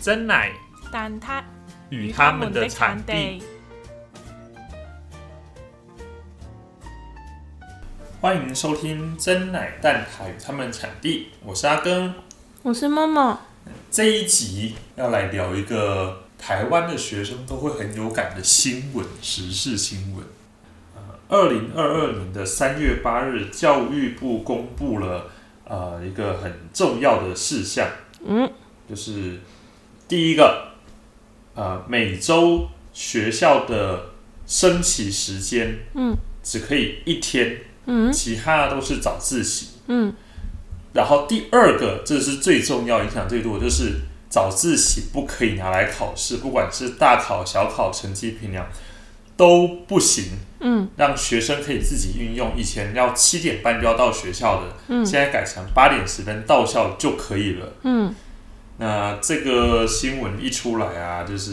真奶但他与他们的产地。欢迎收听真奶蛋挞与他们产地，我是阿根。我是默默，这一集要来聊一个台湾的学生都会很有感的新闻，时事新闻。呃，二零二二年的三月八日，教育部公布了呃一个很重要的事项，嗯，就是第一个，呃，每周学校的升旗时间，嗯，只可以一天，嗯其他的都是早自习。嗯然后第二个，这是最重要、影响最多的，就是早自习不可以拿来考试，不管是大考、小考，成绩评量都不行。嗯让学生可以自己运用，以前要七点半就要到学校的，嗯现在改成八点十分到校就可以了。嗯那这个新闻一出来啊，就是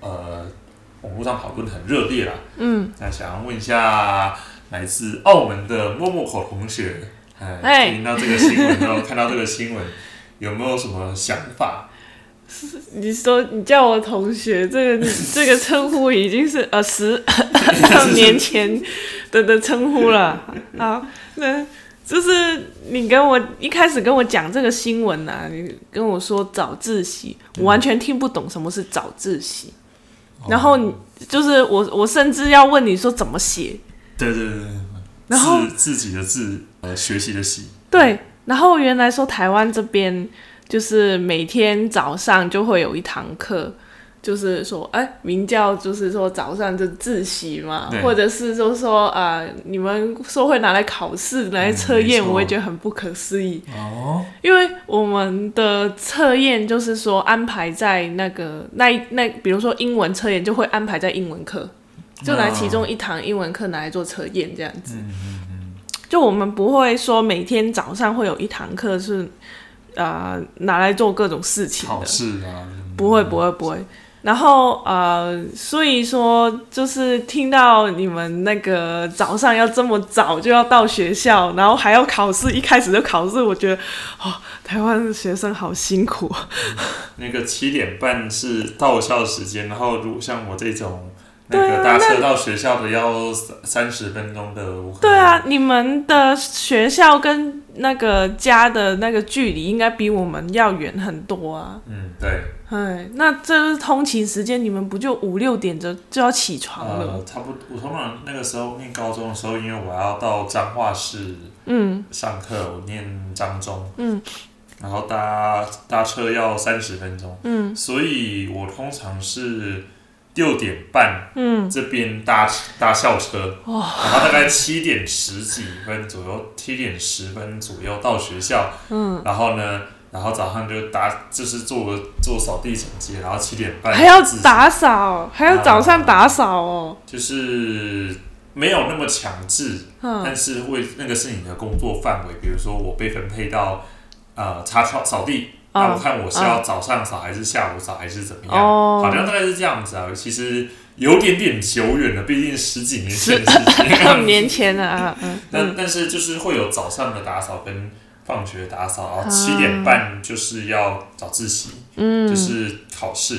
呃，网络上讨论很热烈啦。嗯，那想要问一下来自澳门的默默口同学，哎，哎听到这个新闻，然后看到这个新闻，有没有什么想法？你说你叫我同学，这个 这个称呼已经是呃 十年前的的称呼了。好，那就是你跟我一开始跟我讲这个新闻呐、你跟我说早自习，我完全听不懂什么是早自习。然后你就是我，我甚至要问你说怎么写，对对对对，然后自自己的字，呃，学习的习，对，然后原来说台湾这边就是每天早上就会有一堂课，就是说，哎，明教就是说早上就自习嘛，或者是说说呃，你们说会拿来考试、拿来测验，嗯我也觉得很不可思议，哦，因为我们的测验就是说安排在那个那那，比如说英文测验就会安排在英文课，就拿其中一堂英文课拿来做测验这样子。就我们不会说每天早上会有一堂课是呃拿来做各种事情考的，试啊，不会不会不会。然后呃，所以说就是听到你们那个早上要这么早就要到学校，然后还要考试，一开始就考试，我觉得哦，台湾的学生好辛苦。那个七点半是到校时间，然后如果像我这种那个搭车到学校的要三三十分钟的，对啊，，你们的学校跟那个家的那个距离应该比我们要远很多啊。嗯，对，哎，那这是通勤时间，你们不就五六点就就要起床了？呃，差不多。我通常那个时候念高中的时候，因为我要到彰化市嗯上课，我念彰中，嗯，然后搭搭车要三十分钟，嗯所以我通常是六点半嗯，这边搭搭校车，哇然后大概七点十几分左右，七点十分左右到学校，嗯，然后呢，然后早上就打就是做做扫地整洁，然后七点半还要打扫，还要早上打扫哦。就是没有那么强制，嗯但是会那个是你的工作范围，比如说我被分配到呃擦扫扫地，那我哦看我是要早上扫还是下午扫还是怎么样，哦好像大概是这样子啊。其实有点点久远了，毕竟十几年前的事情。年前了啊，嗯但但是就是会有早上的打扫跟放学打扫，然后啊七点半就是要早自习，嗯，就是考试。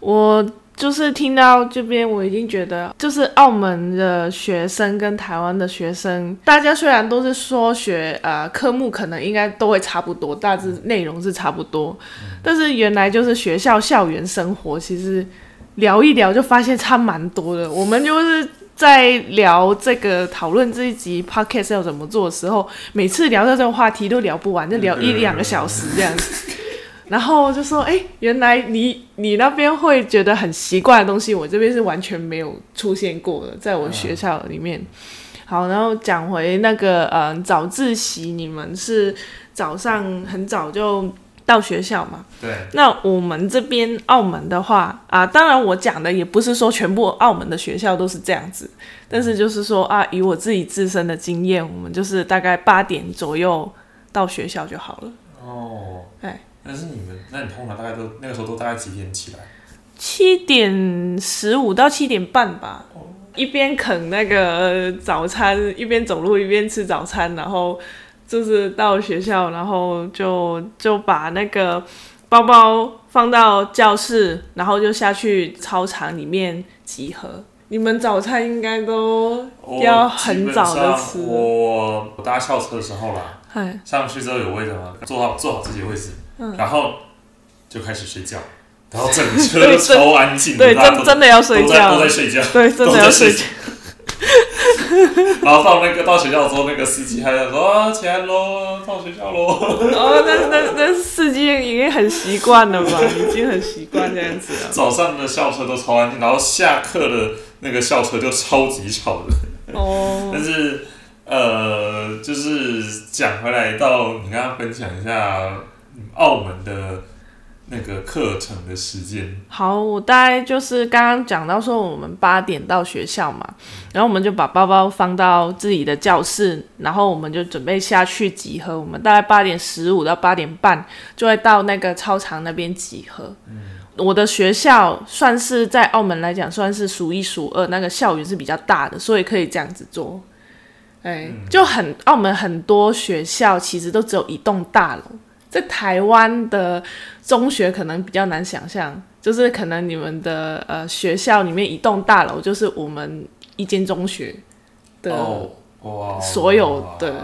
我就是听到这边，我已经觉得，就是澳门的学生跟台湾的学生，大家虽然都是说学呃科目可能应该都会差不多，大致内容是差不多，但是原来就是学校校园生活，其实聊一聊就发现差蛮多的。我们就是。在聊这个讨论这一集 podcast 要怎么做的时候，每次聊到这个话题都聊不完，就聊一两个小时这样子。然后就说：“哎、原来你你那边会觉得很奇怪的东西，我这边是完全没有出现过的，在我学校里面。好，然后讲回那个呃早自习，你们是早上很早就到学校嘛？对，那我们这边澳门的话啊，当然我讲的也不是说全部澳门的学校都是这样子，但是就是说啊，以我自己自身的经验，我们就是大概八点左右到学校就好了。哦，哎，但是你们，那你通常大概都那个时候都大概几点起来？七点十五到七点半吧，哦一边啃那个早餐，一边走路，一边吃早餐，然后就是到学校，然后就就把那个包包放到教室，然后就下去操场里面集合。你们早餐应该都要很早的吃。我我搭校车的时候啦，嗨，上去之后有位置吗，坐好坐好自己的位置，然后就开始睡觉，然后整 车超安静的，对，真真的要睡觉都在，睡觉，对，真的要睡觉。然后到那个到学校之后，那个司机还在说啊起来喽，到学校喽。哦，那那那司机已经很习惯了吧？已经很习惯这样子了。早上的校车都超安静，然后下课的那个校车就超级吵的。哦，但是呃，就是讲回来到你刚刚分享一下嗯澳门的那个课程的时间，好，我大概就是刚刚讲到说，我们八点到学校嘛，然后我们就把包包放到自己的教室，然后我们就准备下去集合。我们大概八点十五到八点半就会到那个操场那边集合。我的学校算是在澳门来讲算是数一数二，那个校园是比较大的，所以可以这样子做。哎，就很澳门很多学校其实都只有一栋大楼，在台湾的中学可能比较难想象，就是可能你们的呃学校里面一栋大楼就是我们一间中学的，所有的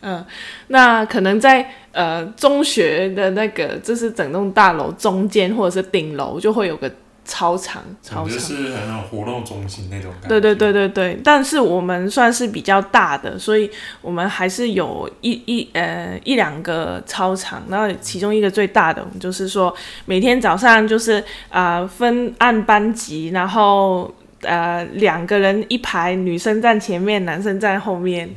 嗯那可能在呃中学的那个就是整栋大楼中间或者是顶楼就会有个操场，操场感觉。是很有活动中心那种感觉。对对对对对，但是我们算是比较大的，所以我们还是有一一呃一两个操场，然后其中一个最大的，我们就是说每天早上就是啊、呃分按班级，然后呃两个人一排，女生站前面，男生站后面。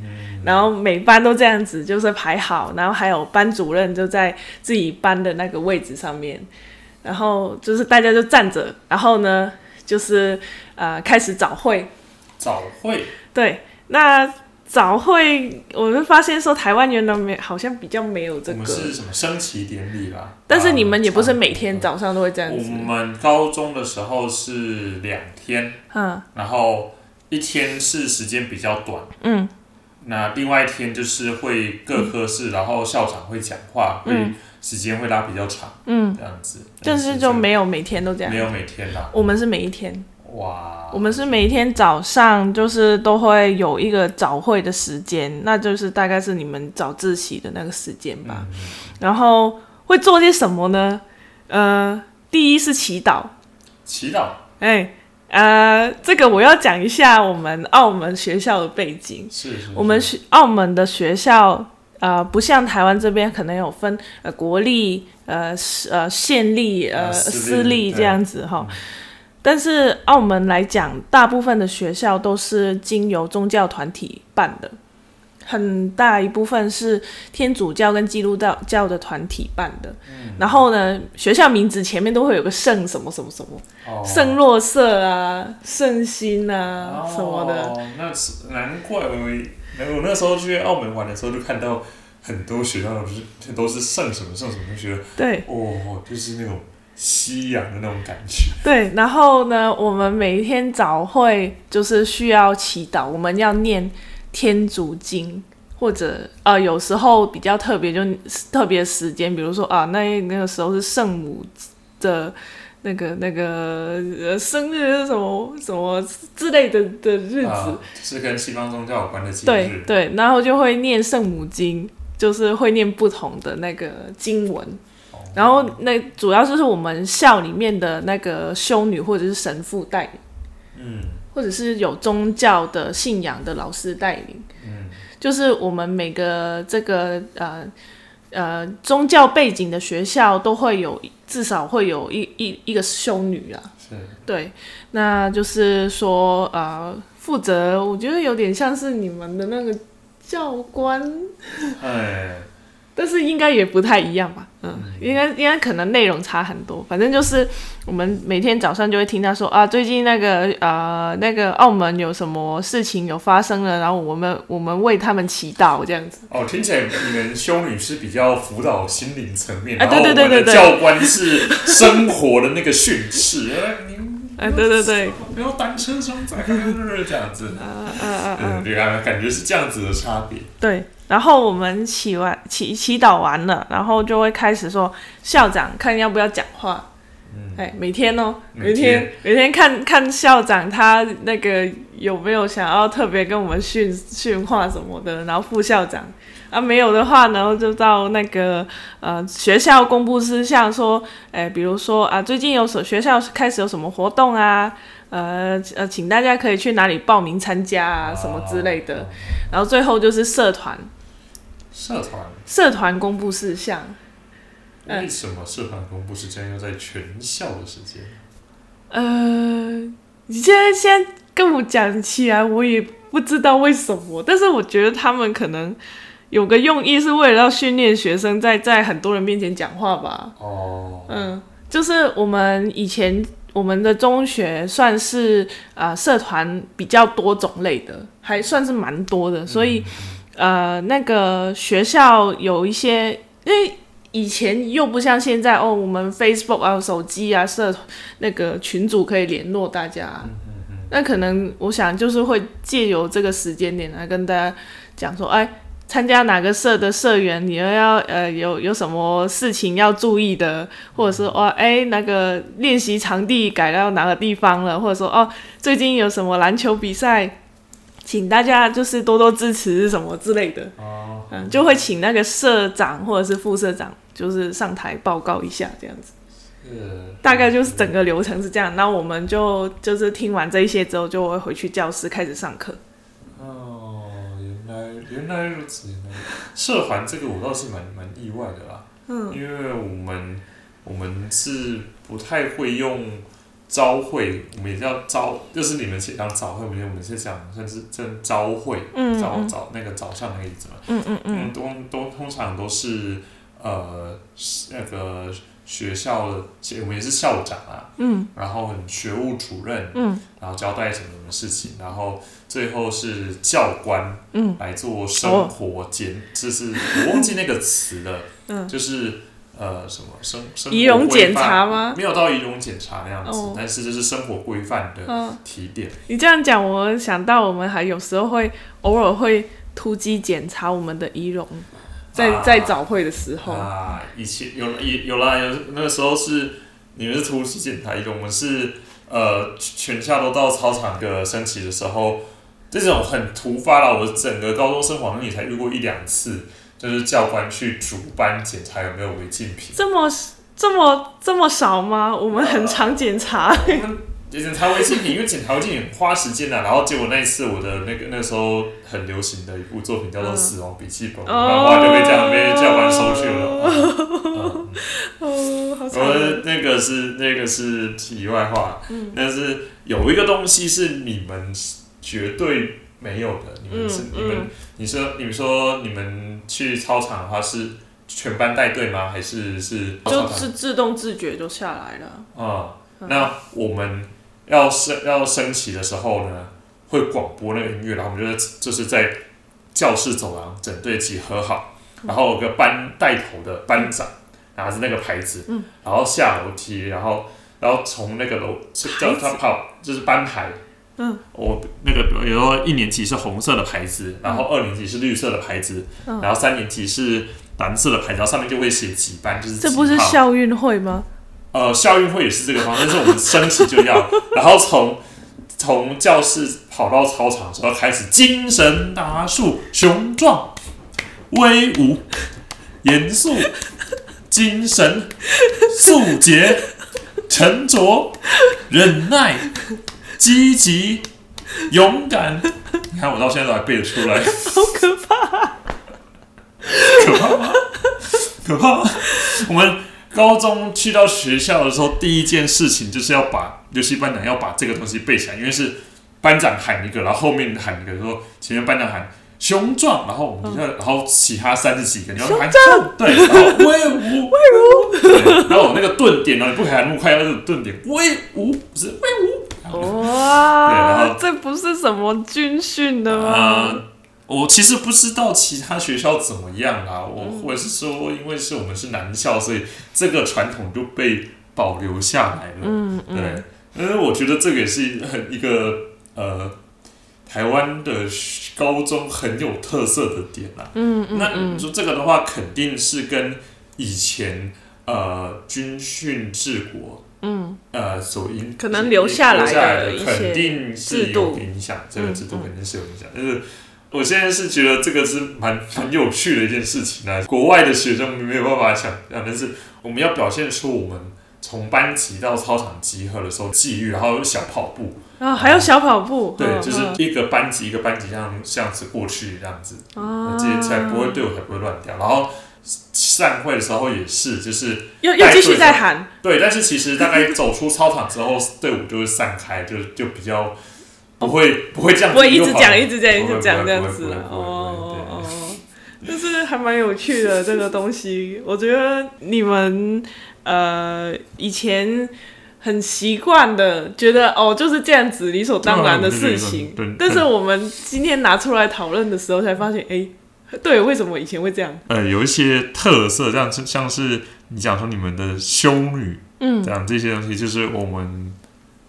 然后每班都这样子，就是排好，然后还有班主任就在自己班的那个位置上面，然后就是大家就站着，然后呢，就是呃开始早会，早会。对，那早会我们发现说台湾原来没好像比较没有这个我们个，是什么升旗典礼啦？但是你们也不是每啊天早上都会这样子。我，们高中的时候是两天，嗯。然后一天是时间比较短，嗯。那另外一天就是会各科室，然后校长会讲话，会嗯时间会拉比较长，嗯，这样子。但是就没有每天都这样没，有每天啦，我们是每一天。哇，我们是每一天早上就是都会有一个早会的时间，那就是大概是你们早自习的那个时间吧。然后会做些什么呢？呃，第一是祈祷，祈祷哎，呃，这个我要讲一下我们澳门学校的背景。是是我们学澳门的学校，呃，不像台湾这边可能有分呃国立、呃呃县立、呃呃私立这样子哈。但是澳门来讲，大部分的学校都是经由宗教团体办的，很大一部分是天主教跟基督教教的团体办的。然后呢，学校名字前面都会有个圣什么什么什么，哦圣若瑟啊、圣心啊什么的。哦，那是难怪我我那时候去澳门玩的时候，就看到很多学校都是都是圣什么圣什么，就觉得对，哦，就是那种夕阳的那种感觉。对，然后呢，我们每一天早会就是需要祈祷，我们要念天主经，或者呃，有时候比较特别，就特别时间，比如说啊，那那个时候是圣母的那个那个呃生日什么什么之类的的日子，啊，是跟西方宗教有关的节对日。对，然后就会念圣母经，就是会念不同的那个经文。然后那主要就是我们校里面的那个修女或者是神父带领，嗯。或者是有宗教的信仰的老师带领，嗯，就是我们每个这个呃呃宗教背景的学校都会有至少会有一一一个修女啊，是。对，那就是说呃负责，我觉得有点像是你们的那个教官，哎，但是应该也不太一样吧，嗯，应该应该可能内容差很多，反正就是我们每天早上就会听他说啊，最近那个呃那个澳门有什么事情有发生了，然后我们我们为他们祈祷这样子，哦，听起来你们修女是比较辅导心灵层面，啊然后对对对我们的对对教官是生活的那个训示。哎，对对对，没有单车双载这样子，嗯嗯嗯嗯，对啊，感觉是这样子的差别。对。然后我们祈完祈祈祷完了，然后就会开始说校长看要不要讲话。哎，每天哦，每天。每天看看校长他那个有没有想要特别跟我们训训话什么的，然后副校长。啊没有的话，然后就到那个呃学校公布事项说，哎，比如说啊最近有所学校开始有什么活动啊，呃呃，请大家可以去哪里报名参加啊什么之类的，然后最后就是社团。社团。社团公布事项，为什么社团公布时间要在全校的时间？呃，你现在现在跟我讲起来，我也不知道为什么，但是我觉得他们可能有个用意，是为了要训练学生在在很多人面前讲话吧。哦，嗯，就是我们以前我们的中学算是啊社团比较多种类的，还算是蛮多的，所以。呃，那个学校有一些，因为以前又不像现在哦，我们 Facebook 啊、手机啊、社那个群组可以联络大家。那可能我想就是会借由这个时间点来跟大家讲说，哎，参加哪个社的社员，你要要呃有有什么事情要注意的，或者是哦，哎，那个练习场地改到哪个地方了，或者说哦，最近有什么篮球比赛。请大家就是多多支持什么之类的，嗯，就会请那个社长或者是副社长，就是上台报告一下这样子。大概就是整个流程是这样。那我们就就是听完这一些之后，就会回去教室开始上课。哦，原来原来如此。原来社团这个我倒是蛮蛮意外的啦，嗯，因为我们我们是不太会用。招会，我们也叫招，就是你们讲早会，我们我们是讲算是真招会，嗯早早那个早上那个意思嘛。嗯嗯嗯。都都通常都是呃那个学校的，我们也是校长啊。嗯。然后很学务主任。嗯。然后交代什么什么事情，然后最后是教官。嗯。来做生活检，就是我忘记那个词了。嗯。就是。呃，什么生生仪容检查吗？没有到仪容检查那样子，但是就是生活规范的提点。你这样讲，我想到我们还有时候会偶尔会突击检查我们的仪容，在在早会的时候啊，以前有有有啦，有那个时候是你们是突击检查一个，我们是呃全校都到操场的升旗的时候，这种很突发了。我整个高中生活里才遇过一两次。就是教官去主班检查有没有违禁品，这么这么这么少吗？我们很常检查，检查违禁品，因为检查违禁品花时间啊。然后结果那一次我的那个那时候很流行的一部作品叫做《死亡笔记本》，漫画就被这样被教官收去了。哦，好惨。那个是那个是题外话，但是有一个东西是你们绝对。没有的，你们是你们，你说你们说你们去操场的话是全班带队吗？还是是就是自动自觉就下来了？啊，那我们要升要升旗的时候呢，会广播那个音乐，然后我们就就是在教室走廊整队集合好，然后有个班带头的班长拿着那个牌子，然后下楼梯，然后然后从那个楼叫他跑，就是班牌。嗯，我那个比如说一年级是红色的牌子，然后二年级是绿色的牌子，然后三年级是蓝色的牌子，然后上面就会写几班，就是这不是校运会吗？呃，校运会也是这个方式，但是我们升旗就要，然后从从教室跑到操场时候开始，精神大树雄壮威武严肃精神素洁沉着忍耐。积极、勇敢，你看我到现在都还背得出来，好可怕！可怕吗？可怕！我们高中去到学校的时候，第一件事情就是要把游戏班长要把这个东西背起来，因为是班长喊一个，然后后面喊一个，说前面班长喊雄壮，然后我们就然后其他三十几个你要喊对，然后威武威武，然后那个顿点呢，你不可以喊那么快，要是顿点威武不是威武。哇，这不是什么军训的吗？我其实不知道其他学校怎么样啊。我我是说，因为是我们是男校，所以这个传统就被保留下来了。嗯嗯，对。因为我觉得这个也是很一个呃台湾的高中很有特色的点啦。嗯嗯那嗯你说这个的话，肯定是跟以前呃军训治国嗯，呃所影可能留下来的肯定是有影响，这个制度肯定是有影响。就是我现在是觉得这个是蛮蛮有趣的一件事情啊，国外的学生没有办法想象，但是我们要表现出我们从班级到操场集合的时候纪律，然后有小跑步，啊，还有小跑步，对，嗯就是嗯。一个班级一个班级这样这样子过去这样子，啊。这些才不会队伍才不会乱掉。然后散会的时候也是，就是又又继续在喊，对，但是其实大概走出操场之后，队伍就会散开，就就比较不会不会这样子不会一直讲一直讲一直讲这样子。哦哦，就是还蛮有趣的这个东西。我觉得你们呃以前很习惯的觉得哦就是这样子理所当然的事情。但是我们今天拿出来讨论的时候才发现，哎，对，为什么以前会这样？呃有一些特色，像是像是你讲说你们的修女嗯。这样这些东西，就是我们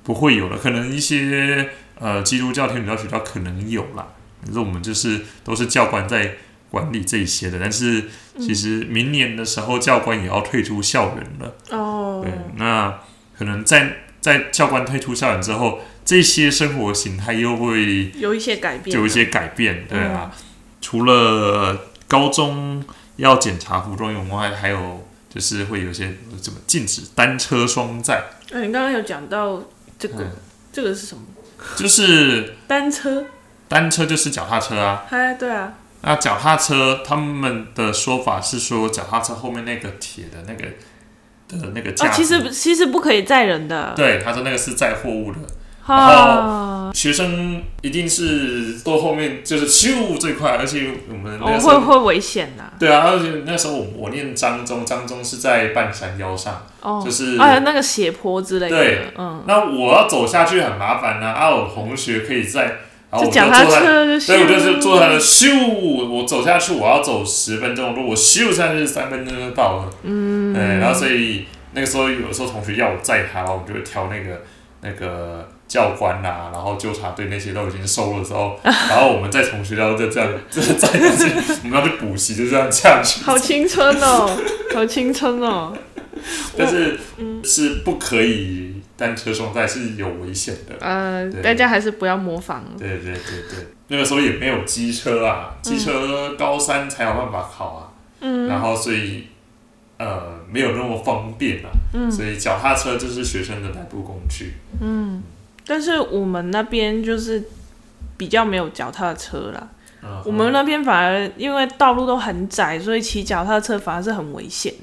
不会有的，可能一些呃基督教天主教学校可能有啦，可是我们就是都是教官在管理这一些的，但是其实明年的时候教官也要退出校园了。哦对，那可能在在教官退出校园之后，这些生活形态又会有一些改变，就有一些改变，对啊。除了高中要检查服装用外，还有就是会有些怎么禁止单车双载，哎，你刚刚有讲到这个，嗯这个是什么？就是 单车？单车就是脚踏车啊。哎，对啊，那脚踏车他们的说法是说，脚踏车后面那个铁的那个的那个架哦，其实其实不可以载人的，对，他说那个是载货物的。哈，学生一定是坐后面就是咻最快，而且我们那哦，个时候、会会危险呐，对啊，而且那时候我我念张中，张中是在半山腰上，哦，就是啊，那个斜坡之类的，对嗯，那我要走下去很麻烦呐、啊，我同学可以在，然后我就坐在，车就所以我就是坐他的咻，我走下去我要走十分钟，如果咻下去三分钟就到了，嗯，对，然后所以那个时候有时候同学要我载他，我就会挑那个那个教官呐、然后纠察队那些都已经收了之后，然后我们再从学校再这样 再再下去，我们要去补习就这样下去，好青春哦，好青春哦，但是是不可以单车双载是有危险的。呃，对。大家还是不要模仿，对对对对，那个时候也没有机车啊，机车高三才有办法考啊，嗯。然后所以呃没有那么方便啊，嗯。所以脚踏车就是学生的代步工具。嗯，但是我们那边就是比较没有脚踏车啦，嗯我们那边反而因为道路都很窄，所以骑脚踏车反而是很危险。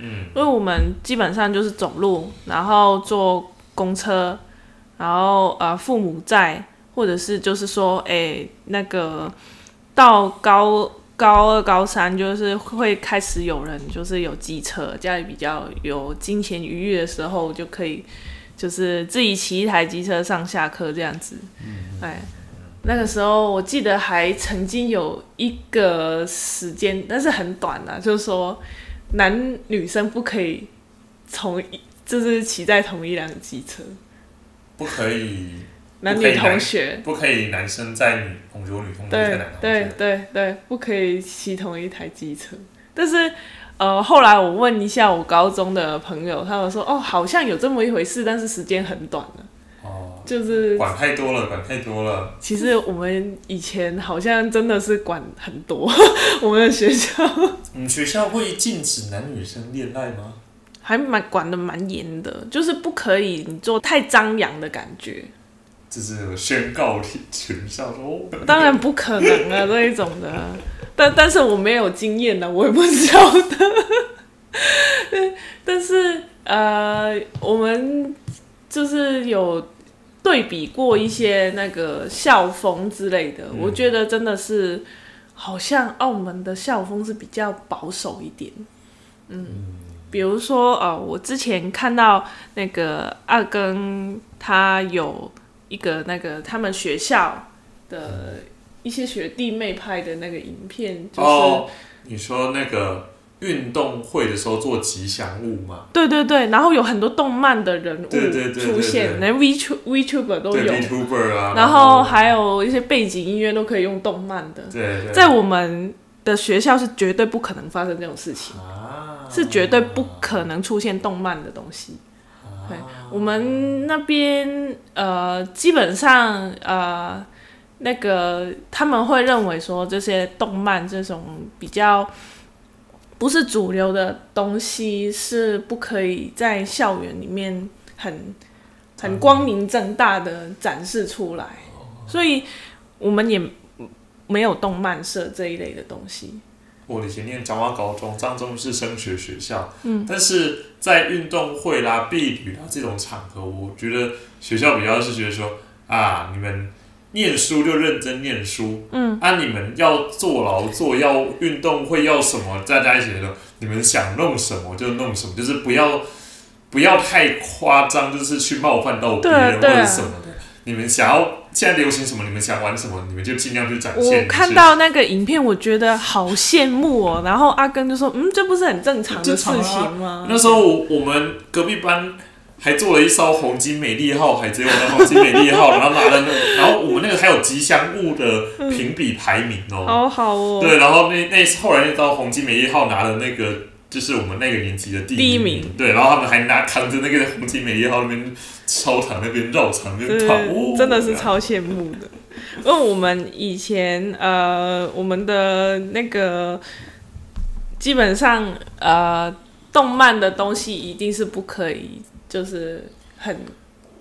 嗯因为我们基本上就是走路，然后坐公车，然后呃父母在，或者是就是说，哎、那个到高高二、高三，就是会开始有人就是有机车，家里比较有金钱余裕的时候，就可以就是自己骑一台机车上下课这样子。哎，那个时候我记得还曾经有一个时间，但是很短的、就是说男女生不可以从一，就是骑在同一辆机车，不可以，男女同学。不可以男生在女同学，女同学载对男同对学。对对，不可以骑同一台机车。但是呃，后来我问一下我高中的朋友，他们说哦，好像有这么一回事，但是时间很短了。哦，就是管太多了，管太多了。其实我们以前好像真的是管很多，我们的学校你们学校会禁止男女生恋爱吗？还蛮管的蛮严的，就是不可以你做太张扬的感觉。就是宣告全校说，哦 当然不可能啊，这一种的。但但是我没有经验的，我也不晓得。但是呃，我们就是有对比过一些那个校风之类的，嗯我觉得真的是好像澳门的校风是比较保守一点。嗯，比如说呃，我之前看到那个二更他有一个那个他们学校的一些学弟妹拍的那个影片，就是、哦，你说那个运动会的时候做吉祥物嘛，对对对，然后有很多动漫的人物出现，连 V VTuber 都有，，VTuber 啊，然后还有一些背景音乐都可以用动漫的，对对，在我们的学校是绝对不可能发生这种事情，啊。是绝对不可能出现动漫的东西。对，我们那边呃，基本上呃，那个他们会认为说这些动漫这种比较不是主流的东西是不可以在校园里面很很光明正大的展示出来，所以我们也没有动漫社这一类的东西。我以前念彰化高中，彰中是升学学校，嗯，但是在运动会啦、避旅啦这种场合，我觉得学校比较是觉得说啊，你们念书就认真念书，嗯，啊，你们要做劳作，要运动会要什么，大家一起说，你们想弄什么就弄什么，就是不要不要太夸张，就是去冒犯到别人或者什么的。你们想要现在流行什么，你们想玩什么，你们就尽量去展现。我看到那个影片，我觉得好羡慕哦。然后阿根就说：“嗯，这不是很正常的事情吗？”那时候我我们隔壁班还做了一艘红金美丽号海贼王的红金美丽号，然后拿了那个，然后我们那个还有吉祥物的评比排名哦。好好哦。对，然后那那后来那艘红金美丽号拿了那个。就是我们那个年级的第第一名，名对，然后他们还拿扛着那个红金美丽号那边操场那边绕场那边跑，哦真的是超羡慕的。因为我们以前呃，我们的那个基本上呃，动漫的东西一定是不可以，就是很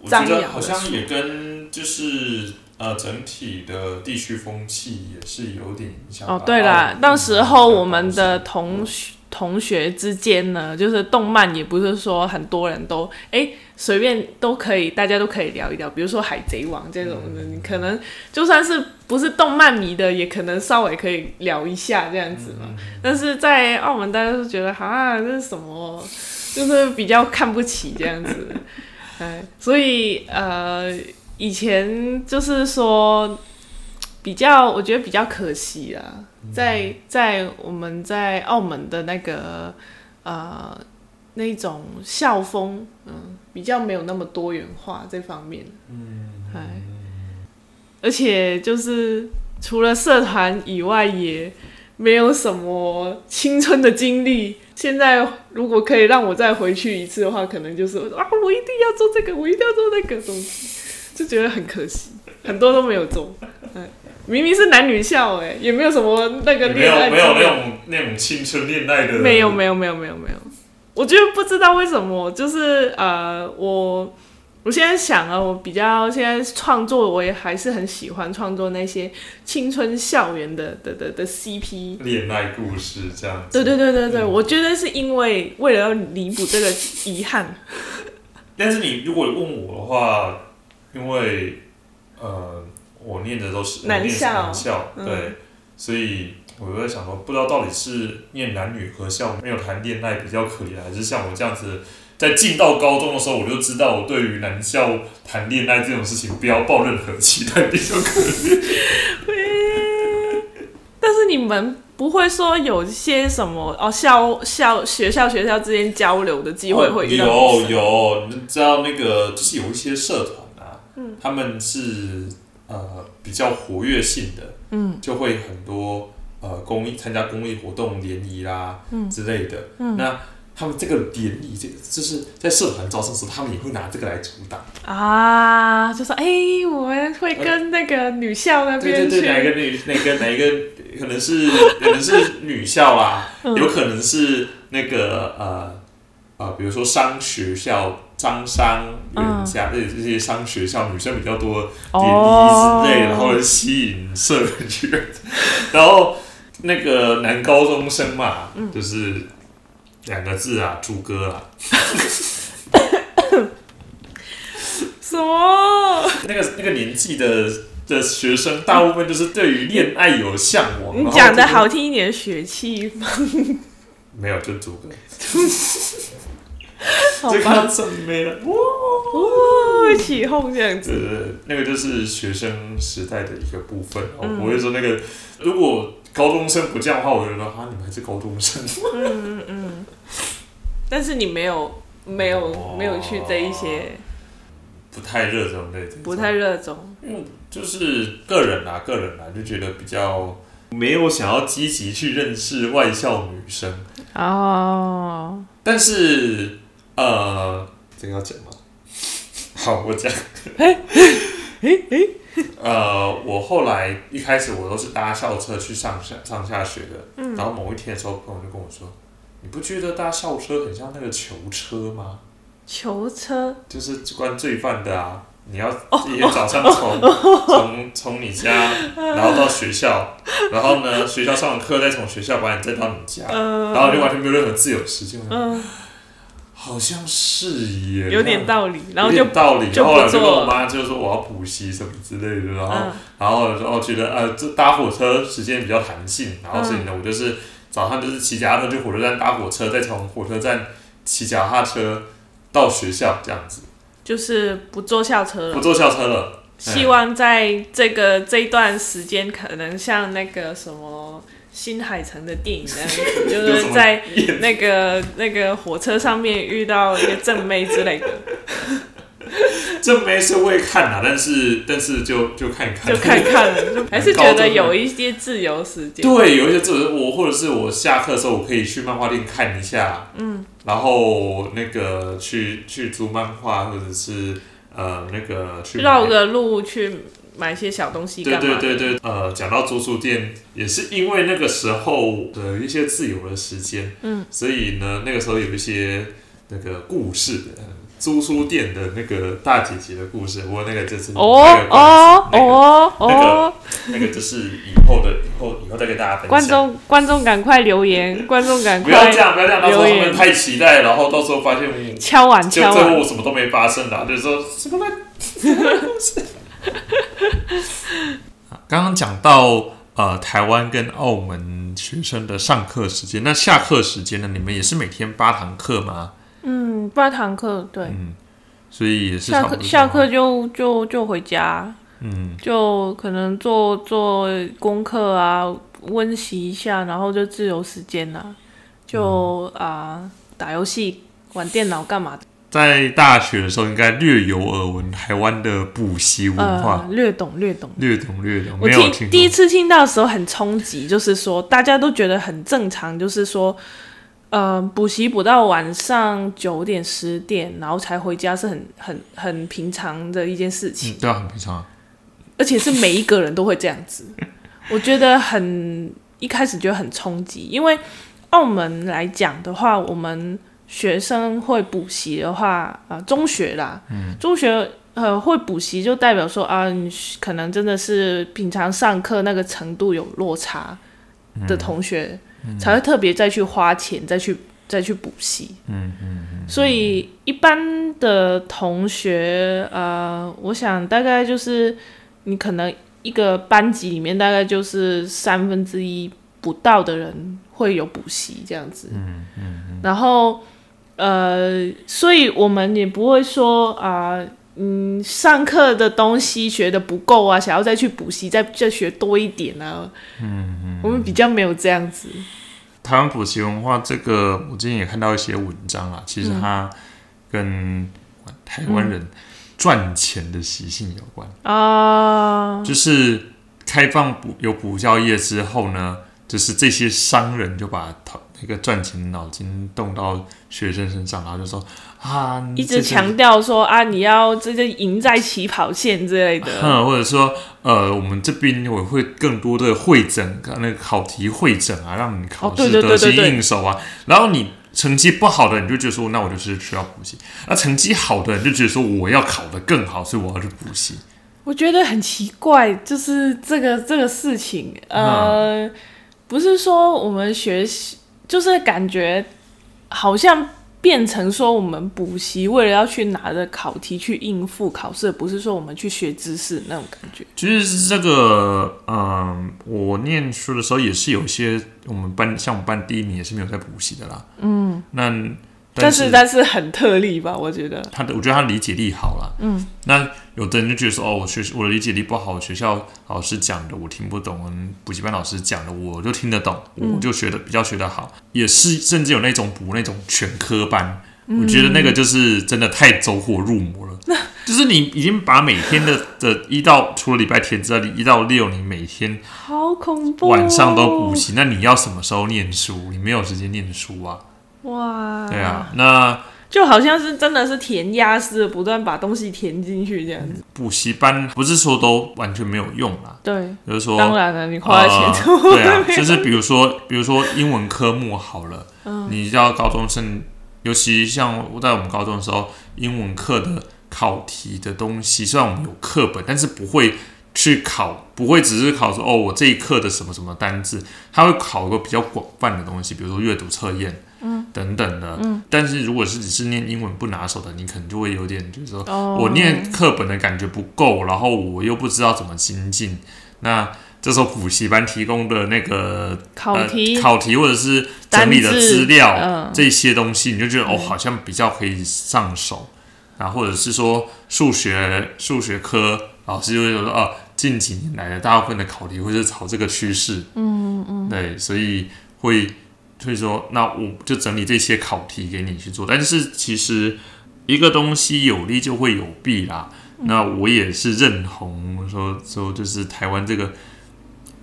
张扬好像也跟就是呃整体的地区风气也是有点影响。哦，对啦奥，到时候我们的嗯同学同学之间呢，就是动漫也不是说很多人都哎随便都可以，大家都可以聊一聊。比如说《海贼王》这种的，你可能就算是不是动漫迷的，也可能稍微可以聊一下这样子嘛。但是在澳门，大家都觉得啊，这是什么，就是比较看不起这样子。哎，所以呃，以前就是说。比较，我觉得比较可惜啦，在在我们在澳门的那个呃那种校风，嗯，比较没有那么多元化这方面，嗯，哎，而且就是除了社团以外，也没有什么青春的经历。现在如果可以让我再回去一次的话，可能就是啊，我一定要做这个，我一定要做那个东西，就觉得很可惜，很多都没有做，哎。明明是男女校哎、也没有什么那个恋爱有没有那种那种青春恋爱的，没有没有没有没有没有，我觉得不知道为什么，就是呃，我我现在想啊，我比较现在创作，我也还是很喜欢创作那些青春校园的的的的 CP。恋爱故事这样子。对对对对对，嗯。我觉得是因为为了要弥补这个遗憾，但是你如果问我的话，因为呃，我念的都是男校。对，所以我就在想说，不知道到底是念男女合校没有谈恋爱比较可怜，还是像我这样子，在进到高中的时候，我就知道我对于男校谈恋爱这种事情不要抱任何期待比较可怜。但是你们不会说有些什么哦校校学校学校之间交流的机会会遇到哦有有，你知道那个就是有一些社团啊，嗯。他们是呃比较活跃性的，嗯，就会很多呃公益参加公益活动联谊啦，嗯。之类的，嗯。那他们这个联谊这个就是在社团招生时，他们也会拿这个来主打，啊，就说哎、我们会跟那个女校那边去，对对，哪一个女哪个哪一个可能是可能是女校啦，嗯。有可能是那个呃呃，比如说商学校、商商人家这这些商学校女生比较多联谊之类的，然后吸引社员，然后那个男高中生嘛，就是两个字啊，猪哥啊，什么？那个那个年纪的的学生，大部分就是对于恋爱有向往。你讲的好听一点，血气方没有，就猪哥，好吧？这个真没了。哇哦，起哄这样子，呃，那个就是学生时代的一个部分。哦，嗯我会说那个，如果高中生不这样的话，我觉得啊，你们还是高中生。嗯嗯但是你没有没有没有去这一些，不太热衷对，不太热衷。因为就是个人啊，个人啊，就觉得比较没有想要积极去认识外校女生。哦，但是呃，这个要讲吗？好，我讲。呃，我后来一开始我都是搭校车去上下上下学的，然后某一天的时候，朋友就跟我说：“你不觉得搭校车很像那个囚车吗？囚车就是关罪犯的啊！你要一天早上从从从你家，然后到学校，然后呢，学校上完课再从学校把你载到你家，嗯然后就完全没有任何自由时间。嗯，好像是耶，有点道理，然后有就道理。后后来不做就跟我妈就说我要补习什么之类的，然后、嗯然后然后觉得呃这搭火车时间比较弹性，然后所以呢嗯我就是早上就是骑脚踏车去火车站搭火车，再从火车站骑脚踏车到学校这样子，就是不坐校车了。不坐校车了。希望在这个这一段时间，可能像那个什么新海诚的电影那样子，就是在那个那个火车上面遇到一个正妹之类的，正妹是会看啊，但是但是就就看一看，就看看了，就还是觉得有一些自由时间。对，有一些自由我或者是我下课的时候，我可以去漫画店看一下，嗯，然后那个去去租漫画，或者是呃那个去绕个路去买一些小东西对干嘛的？对对对，呃，讲到租书店，也是因为那个时候的一些自由的时间，嗯，所以呢，那个时候有一些那个故事的。租书店的那个大姐姐的故事，我那个就是哦哦那个哦哦！那个就是以后的以后以后再跟大家分享。观众观众赶快留言，观众赶快不要快这样，不要这样，到时候他们太期待，然后到时候发现我敲碗就最后。我什么都没发生的，就是说什么烂。刚刚讲到呃台湾跟澳门学生的上课时间，那下课时间呢？你们也是每天八堂课吗？嗯，八堂课对，嗯所以也是下课下课就就就回家，嗯，就可能做做功课啊，温习一下，然后就自由时间啦、就啊、打游戏、玩电脑干嘛的，在大学的时候应该略有耳闻台湾的补习文化，呃，略懂略懂。略懂略懂，我听听第一。次听到的时候很冲击，就是说大家都觉得很正常，就是说，呃，补习补到晚上九点十点，然后才回家是很很很平常的一件事情。嗯，对啊，很平常啊。而且是每一个人都会这样子，我觉得很一开始觉得很冲击，因为澳门来讲的话，我们学生会补习的话，啊、中学啦，中学呃会补习就代表说啊，你可能真的是平常上课那个程度有落差的同学，才会特别再去花钱再去再去补习。嗯嗯所以一般的同学，呃，我想大概就是你可能一个班级里面大概就是三分之一不到的人会有补习这样子。嗯嗯。然后呃，所以我们也不会说啊、嗯，上课的东西学的不够啊，想要再去补习，再再学多一点啊。嗯嗯。我们比较没有这样子。台湾补习文化这个，我之前也看到一些文章啊，其实它跟台湾人赚钱的习性有关。啊，就是开放补有补教业之后呢，就是这些商人就把头那个赚钱的脑筋动到学生身上，然后就说啊，你一直强调说啊，你要这个赢在起跑线之类的。嗯，或者说，呃，我们这边我会更多的会诊，那个考题会诊啊，让你考试得心对对对应手啊。然后你成绩不好的，你就觉得说，那我就是需要补习；那成绩好的，你就觉得说，我要考得更好，所以我要去补习。我觉得很奇怪，就是这个这个事情，嗯呃，不是说我们学习，就是感觉好像变成说我们补习为了要去拿着考题去应付考试，不是说我们去学知识那种感觉。其实这个，嗯，我念书的时候也是有些我们班，像我们班第一名也是没有在补习的啦。嗯，那但是但是很特例吧，我觉得。他的我觉得他理解力好了，嗯，那有的人就觉得说，哦，我学我的理解力不好，学校老师讲的我听不懂，补习班老师讲的我就听得懂，我就学的比较学得好，也是甚至有那种补那种全科班，我觉得那个就是真的太走火入魔了，就是你已经把每天的的一到除了礼拜天之外，一到六你每天好恐怖，晚上都补习，那你要什么时候念书？你没有时间念书啊。哇，对啊，那就好像是真的是填鸭式的，不断把东西填进去这样子。补习班不是说都完全没有用啦，对，就是说，当然了，你花了钱，对啊，就是比如说，比如说英文科目好了，嗯，你要高中生，尤其像在我们高中的时候，英文课的考题的东西，虽然我们有课本，但是不会。去考不会只是考说哦，我这一课的什么什么单字，他会考个比较广泛的东西，比如说阅读测验，嗯，等等的。嗯，但是如果是只是念英文不拿手的，你可能就会有点就是说，我念课本的感觉不够，然后我又不知道怎么精进。那这时候补习班提供的那个考题、考题或者是整理的资料这些东西，你就觉得哦，好像比较可以上手。啊，或者是说数学数学科老师就会说哦。近几年来的大部分的考题会是朝这个趋势，嗯嗯，对，所以会所以说，那我就整理这些考题给你去做。但是其实一个东西有利就会有弊啦。那我也是认同说说，就是台湾这个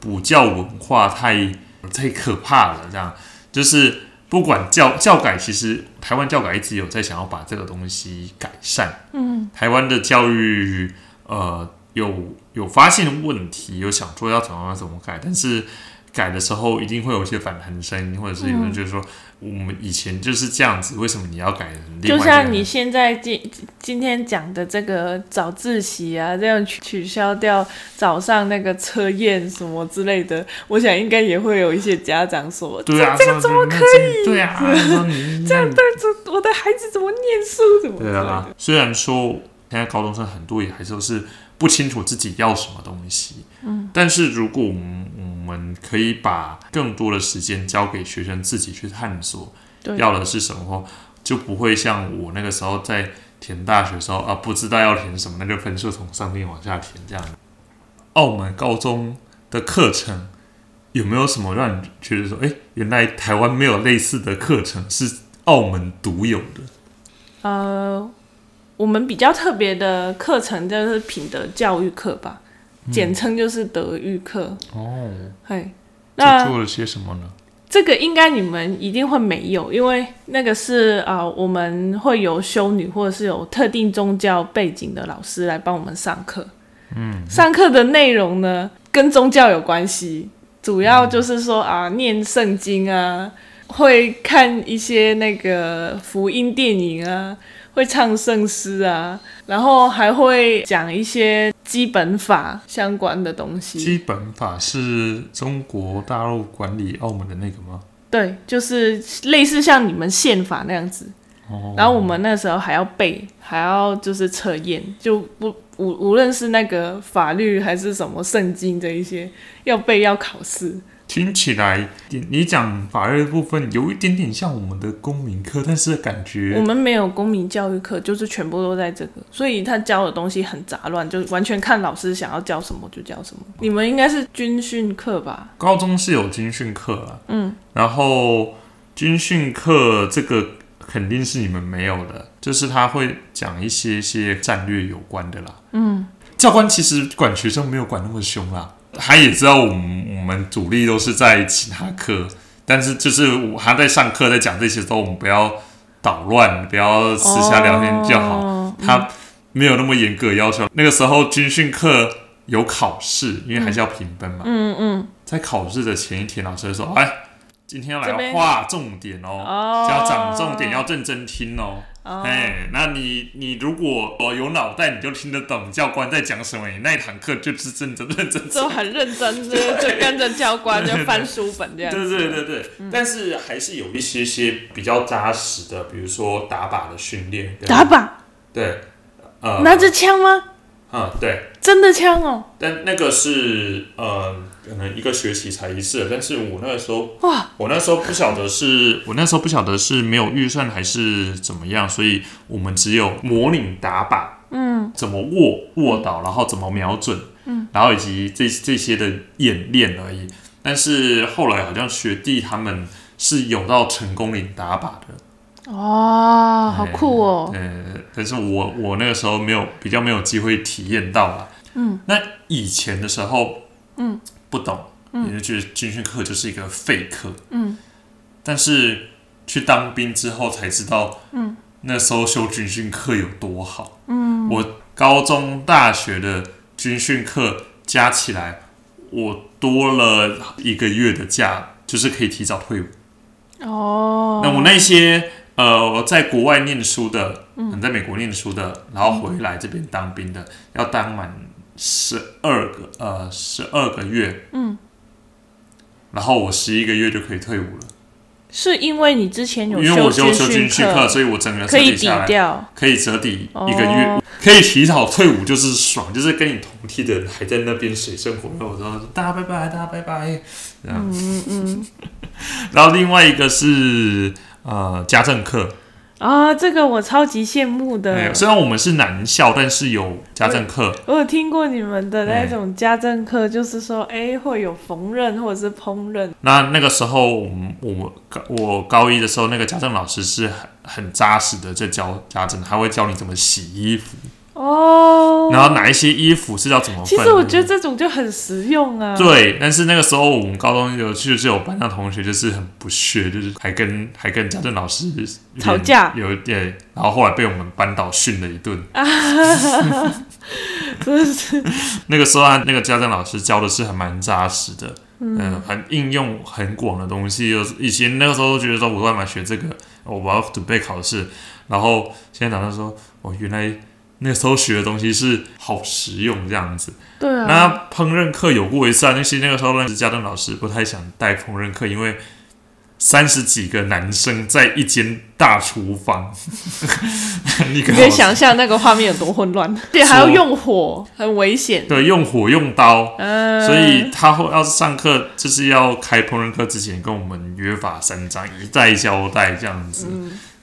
补教文化太太可怕了。这样就是不管教教改，其实台湾教改一直有在想要把这个东西改善。嗯，台湾的教育呃。有有发现问题，有想说要怎么怎么改，但是改的时候一定会有一些反弹声音，或者是有人就是说我们以前就是这样子，为什么你要改？就像你现在今今天讲的这个早自习啊，这样取取消掉早上那个测验什么之类的，我想应该也会有一些家长说，对啊，这个怎么可以？对啊，这样对着我的孩子怎么念书？怎么？对啊，虽然说现在高中生很多也还是是。不清楚自己要什么东西，嗯，但是如果我们我们可以把更多的时间交给学生自己去探索，要的是什么，就不会像我那个时候在填大学时候啊，不知道要填什么，那个分数从上面往下填这样。澳门高中的课程有没有什么让你觉得说，哎，原来台湾没有类似的课程是澳门独有的？呃。我们比较特别的课程就是品德教育课吧，简称就是德育课。哦，嘿，那做了些什么呢？这个应该你们一定会没有，因为那个是啊，我们会有修女或者是有特定宗教背景的老师来帮我们上课。嗯，上课的内容呢跟宗教有关系，主要就是说啊，念圣经啊，会看一些那个福音电影啊。会唱圣诗啊，然后还会讲一些基本法相关的东西。基本法是中国大陆管理澳门的那个吗？对，就是类似像你们宪法那样子。哦。然后我们那时候还要背，还要就是测验，就不无无论是那个法律还是什么圣经这一些，要背要考试。听起来，你讲法律部分有一点点像我们的公民课，但是感觉我们没有公民教育课，就是全部都在这个，所以他教的东西很杂乱，就完全看老师想要教什么就教什么。你们应该是军训课吧？高中是有军训课啊，嗯，然后军训课这个肯定是你们没有的，就是他会讲一些些战略有关的啦，嗯，教官其实管学生没有管那么凶啦。他也知道我们我们主力都是在其他课，但是就是他在上课在讲这些时候，我们不要捣乱，不要私下聊天就好。他没有那么严格要求。那个时候军训课有考试，因为还是要评分嘛。嗯嗯。在考试的前一天，老师说：“哎，今天要来画重点哦，要讲重点，要认真听哦。”哎，那你你如果我有脑袋，你就听得懂教官在讲什么。你那一堂课就是真真认真，就很认真，就就跟着教官就翻书本这样。对对对对，但是还是有一些些比较扎实的，比如说打靶的训练。打靶？对，呃，拿着枪吗？嗯，对。真的枪哦，但那个是呃，可能一个学期才一次，但是我那个时候，哇，我那时候不晓得是，我那时候不晓得是没有预算还是怎么样，所以我们只有模拟打靶，嗯。怎么握握倒，然后怎么瞄准，嗯，然后以及这这些的演练而已。但是后来好像学弟他们是有到成功领打靶的，哇，好酷哦，呃，但是我我那个时候没有比较没有机会体验到啦。嗯，那以前的时候，嗯，不懂，嗯。也就觉得军训课就是一个废课。嗯。但是去当兵之后才知道，嗯，那时候修军训课有多好。嗯，我高中、大学的军训课加起来，我多了一个月的假，就是可以提早退伍。哦，那我那些呃我在国外念书的，嗯，在美国念书的，然后回来这边当兵的，要当满十二个呃十二个月，嗯，然后我十一个月就可以退伍了，是因为你之前有因为我修修军军训课，所以我整个可以抵掉，可以折抵一个月，哦。可以提早退伍就是爽，就是跟你同梯的人还在那边水深火热，我说大家拜拜，大家拜拜，这样。嗯嗯。然后另外一个是呃家政课，啊，这个我超级羡慕的哎，。虽然我们是男校，但是有家政课。我有听过你们的哎那种家政课，就是说，哎、会有缝纫或者是烹饪。那那个时候，我们我高我高一的时候，那个家政老师是很很扎实的在教家政，他会教你怎么洗衣服，哦，然后哪一些衣服是要怎么分。其实我觉得这种就很实用啊。对，但是那个时候我们高中有就是有班上同学就是很不屑，就是还跟还跟家政老师吵架有一点，然后后来被我们班导训了一顿。啊 真的是，那个时候他那个家政老师教的是还蛮扎实的，嗯、很应用很广的东西。就是以前那个时候都觉得说，我干嘛学这个？我要准备考试。然后现在长大说，哦，原来那个时候学的东西是好实用这样子。对啊。那烹饪课有过一次啊，那些那个时候那家政老师不太想带烹饪课，因为三十几个男生在一间大厨房，你可以想象那个画面有多混乱，而且还要用火，很危险。对用火用刀。嗯，所以他后要是上课，就是要开烹饪课之前跟我们约法三章，一再交代这样子。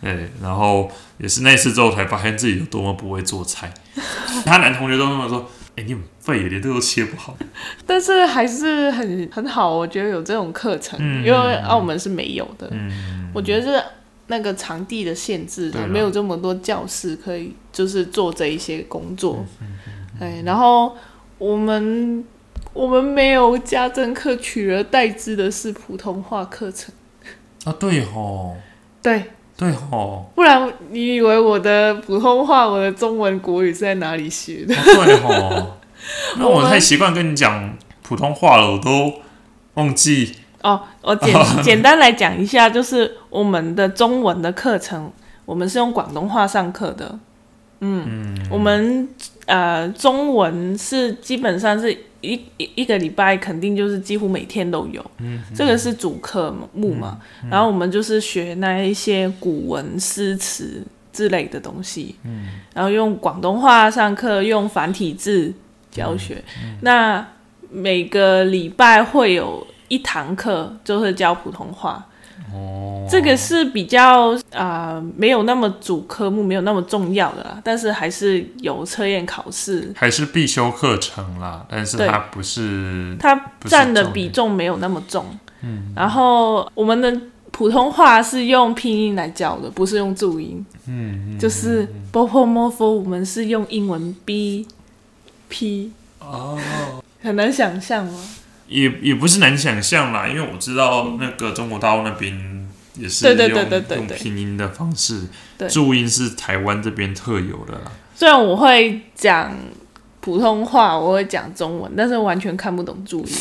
对，然后也是那次之后才发现自己有多么不会做菜。他男同学都跟我说：“哎、你很废，连这都切不好。但是还是很很好，我觉得有这种课程，嗯因为澳门是没有的。嗯，我觉得是那个场地的限制没有这么多教室可以就是做这一些工作。嗯对，然后我们我们没有家政课，取而代之的是普通话课程。啊，对吼，对，对哦，不然你以为我的普通话、我的中文、国语是在哪里学的？哦对哦。那我太习惯跟你讲普通话了，我都忘记。哦，我简 简单来讲一下，就是我们的中文的课程，我们是用广东话上课的。嗯，我们呃中文是基本上是一一一个礼拜肯定就是几乎每天都有，嗯，这个是主科目嘛，然后我们就是学那一些古文诗词之类的东西，嗯，然后用广东话上课，用繁体字教学，那每个礼拜会有一堂课就是教普通话。哦，这个是比较啊、呃没有那么主科目，没有那么重要的啦，但是还是有测验考试，还是必修课程啦，但是它不是它占的比重没有那么重。嗯，然后我们的普通话是用拼音来教的，不是用注音。嗯，就是 b o p o m o f o 我们是用英文 b p，哦。很难想象吗？也也不是难想象啦，因为我知道那个中国大陆那边也是对对用对对对对用拼音的方式对，注音是台湾这边特有的啦。虽然我会讲普通话，我会讲中文，但是完全看不懂注音，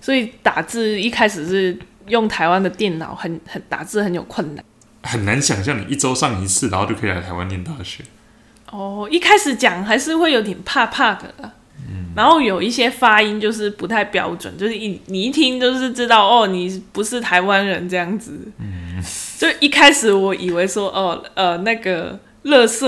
所以打字一开始是用台湾的电脑很，很打字很有困难。很难想象你一周上一次，然后就可以来台湾念大学。哦，一开始讲还是会有点怕怕的啦。然后有一些发音就是不太标准，就是一你一听就是知道哦，你不是台湾人这样子。嗯，就一开始我以为说哦，呃，那个垃圾，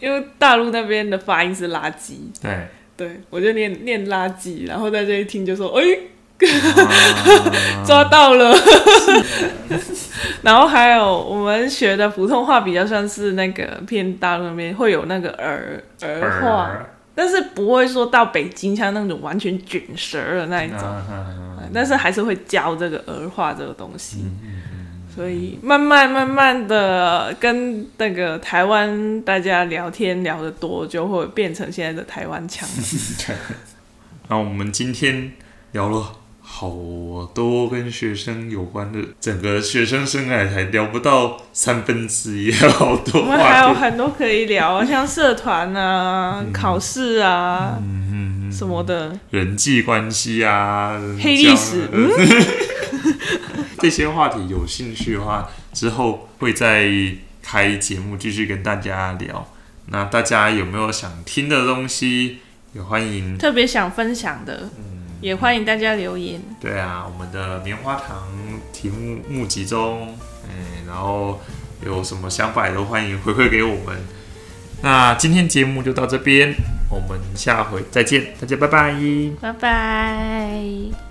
因为大陆那边的发音是垃圾，对，对我就念念垃圾，然后在这一听就说，哎、啊。抓到了。然后还有我们学的普通话比较像是那个偏大陆那边会有那个儿儿话，耳但是不会说到北京像那种完全卷舌的那一种，但是还是会教这个儿化这个东西。所以慢慢慢慢的跟那个台湾大家聊天聊得多，就会变成现在的台湾腔。那我们今天聊了好多跟学生有关的，整个学生生涯才聊不到三分之一，好多我们还有。很多可以聊，像社团啊、考试啊、嗯什么的。人际关系啊，黑历史 这些话题有兴趣的话，之后会再开节目继续跟大家聊。那大家有没有想听的东西？也欢迎特别想分享的，也欢迎大家留言。对啊，我们的棉花糖题目募集中，嗯，然后有什么想法也都欢迎回馈给我们。那今天节目就到这边，我们下回再见，大家拜拜。拜拜。